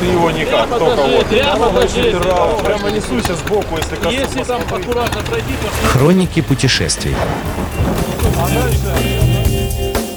Ты его никак, только вот. прямо. Прямо, прямо несуйся сбоку, если. Если там аккуратно пройти, то Хроники путешествий.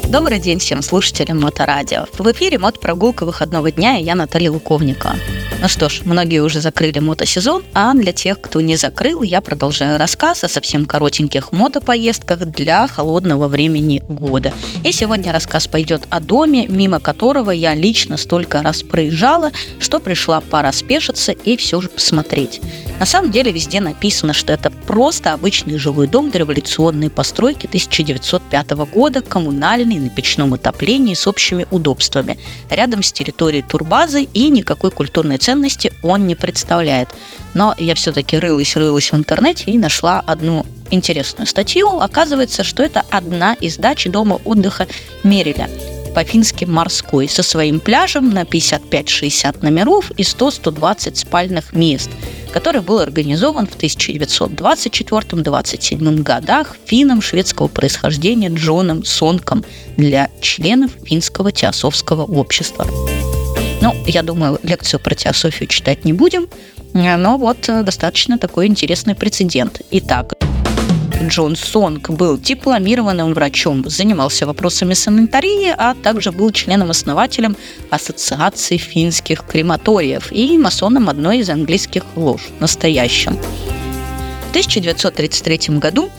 Добрый день всем слушателям Моторадио. В эфире мотопрогулка выходного дня и я Наталья Луковникова. Ну что ж, многие уже закрыли мотосезон, а для тех, кто не закрыл, я продолжаю рассказ о совсем коротеньких мотопоездках для холодного времени года. И сегодня рассказ пойдет о доме, мимо которого я лично столько раз проезжала, что пришла пора спешиться и все же посмотреть. На самом деле везде написано, что это просто обычный жилой дом дореволюционной постройки 1905 года, коммунальный, на печном отоплении с общими удобствами. Рядом с территорией турбазы и никакой культурной ценности он не представляет. Но я все-таки рылась-рылась в интернете и нашла одну интересную статью. Оказывается, что это одна из дач дома отдыха Мериля по-фински морской, со своим пляжем на 55-60 номеров и 100-120 спальных мест, который был организован в 1924-27 годах финном шведского происхождения Джоном Сонком для членов финского теософского общества. Ну, я думаю, лекцию про теософию читать не будем, но вот э, достаточно такой интересный прецедент. Итак, Джон Сонг был дипломированным врачом, занимался вопросами санитарии, а также был членом-основателем Ассоциации финских крематориев и масоном одной из английских лож, настоящим. В 1933 году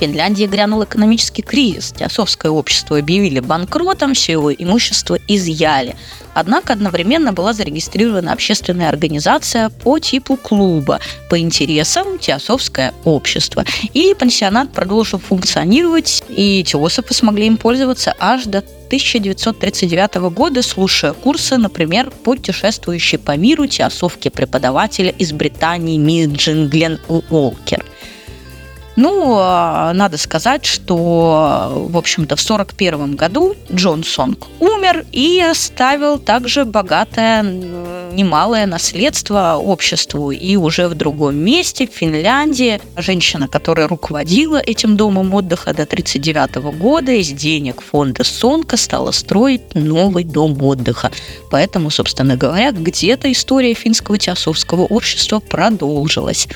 Финляндии грянул экономический кризис. Теософское общество объявили банкротом, все его имущество изъяли. Однако одновременно была зарегистрирована общественная организация по типу клуба по интересам Теософское общество. И пансионат продолжил функционировать, и теософы смогли им пользоваться аж до 1939 года, слушая курсы, например, путешествующие по миру теософки преподавателя из Британии Миджин Глен Уолкер. Ну, а, надо сказать, что, в общем-то, в 1941 году Джон Сонг умер и оставил также богатое, немалое наследство обществу. И уже в другом месте, в Финляндии, женщина, которая руководила этим домом отдыха до 1939 года, из денег фонда Сонка стала строить новый дом отдыха. Поэтому, собственно говоря, где-то история финского теософского общества продолжилась.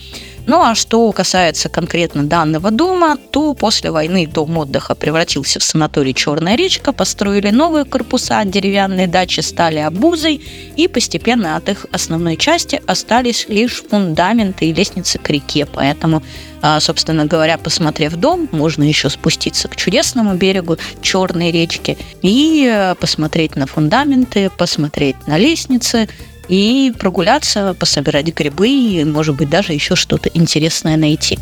Ну а что касается конкретно данного дома, то после войны дом отдыха превратился в санаторий «Черная речка», построили новые корпуса, деревянные дачи стали обузой, и постепенно от их основной части остались лишь фундаменты и лестницы к реке. Поэтому а, собственно говоря, посмотрев дом, можно еще спуститься к чудесному берегу Черной речки и э, посмотреть на фундаменты, посмотреть на лестницы, и прогуляться, пособирать грибы и, может быть, даже еще что-то интересное найти.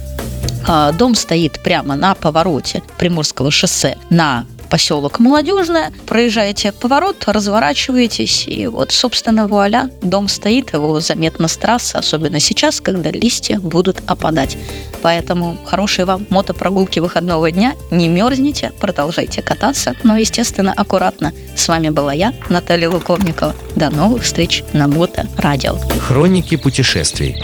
А, дом стоит прямо на повороте Приморского шоссе на поселок Молодежное, проезжаете поворот, разворачиваетесь, и вот, собственно, вуаля, дом стоит, его заметно с трассы, особенно сейчас, когда листья будут опадать. Поэтому хорошие вам мотопрогулки выходного дня, не мерзните, продолжайте кататься, но, естественно, аккуратно. С вами была я, Наталья Луковникова. До новых встреч на Мото Радио. Хроники путешествий.